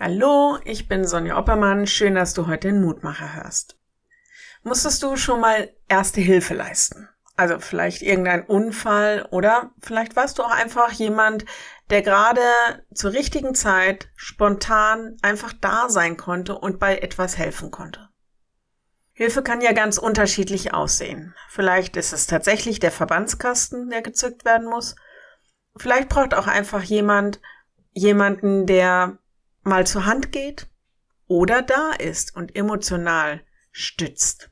Hallo, ich bin Sonja Oppermann. Schön, dass du heute den Mutmacher hörst. Musstest du schon mal erste Hilfe leisten? Also vielleicht irgendein Unfall oder vielleicht warst du auch einfach jemand, der gerade zur richtigen Zeit spontan einfach da sein konnte und bei etwas helfen konnte. Hilfe kann ja ganz unterschiedlich aussehen. Vielleicht ist es tatsächlich der Verbandskasten, der gezückt werden muss. Vielleicht braucht auch einfach jemand jemanden, der mal zur Hand geht oder da ist und emotional stützt.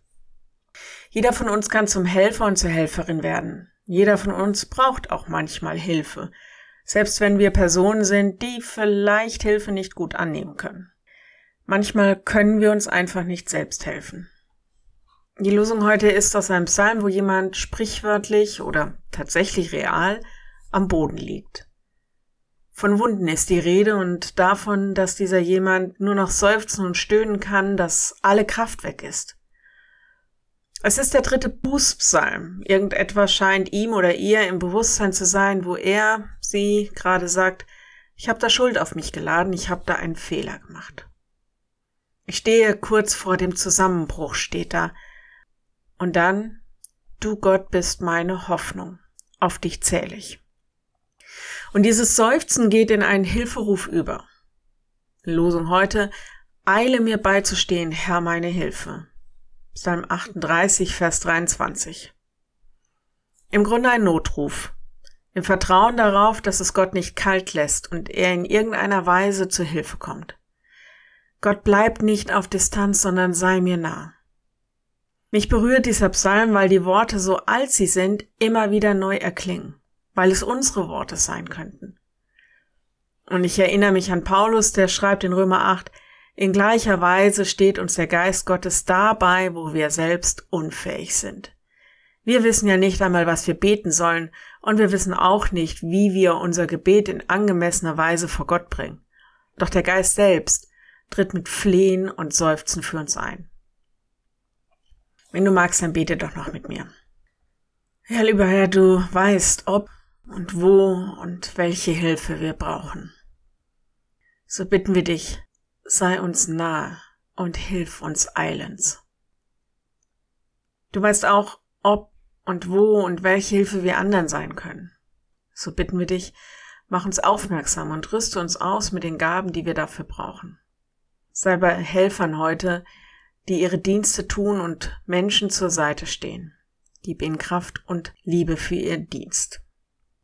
Jeder von uns kann zum Helfer und zur Helferin werden. Jeder von uns braucht auch manchmal Hilfe, selbst wenn wir Personen sind, die vielleicht Hilfe nicht gut annehmen können. Manchmal können wir uns einfach nicht selbst helfen. Die Lösung heute ist aus einem Psalm, wo jemand sprichwörtlich oder tatsächlich real am Boden liegt. Von Wunden ist die Rede und davon, dass dieser jemand nur noch seufzen und stöhnen kann, dass alle Kraft weg ist. Es ist der dritte Bußpsalm. Irgendetwas scheint ihm oder ihr im Bewusstsein zu sein, wo er, sie gerade sagt, ich habe da Schuld auf mich geladen, ich habe da einen Fehler gemacht. Ich stehe kurz vor dem Zusammenbruch, steht da. Und dann, du Gott bist meine Hoffnung, auf dich zähle ich. Und dieses Seufzen geht in einen Hilferuf über. Losung heute, eile mir beizustehen, Herr meine Hilfe. Psalm 38, Vers 23. Im Grunde ein Notruf. Im Vertrauen darauf, dass es Gott nicht kalt lässt und er in irgendeiner Weise zu Hilfe kommt. Gott bleibt nicht auf Distanz, sondern sei mir nah. Mich berührt dieser Psalm, weil die Worte, so alt sie sind, immer wieder neu erklingen weil es unsere Worte sein könnten. Und ich erinnere mich an Paulus, der schreibt in Römer 8, in gleicher Weise steht uns der Geist Gottes dabei, wo wir selbst unfähig sind. Wir wissen ja nicht einmal, was wir beten sollen, und wir wissen auch nicht, wie wir unser Gebet in angemessener Weise vor Gott bringen. Doch der Geist selbst tritt mit Flehen und Seufzen für uns ein. Wenn du magst, dann bete doch noch mit mir. Ja, lieber Herr, du weißt, ob und wo und welche Hilfe wir brauchen. So bitten wir dich, sei uns nah und hilf uns eilends. Du weißt auch, ob und wo und welche Hilfe wir anderen sein können. So bitten wir dich, mach uns aufmerksam und rüste uns aus mit den Gaben, die wir dafür brauchen. Sei bei Helfern heute, die ihre Dienste tun und Menschen zur Seite stehen. Gib ihnen Kraft und Liebe für ihren Dienst.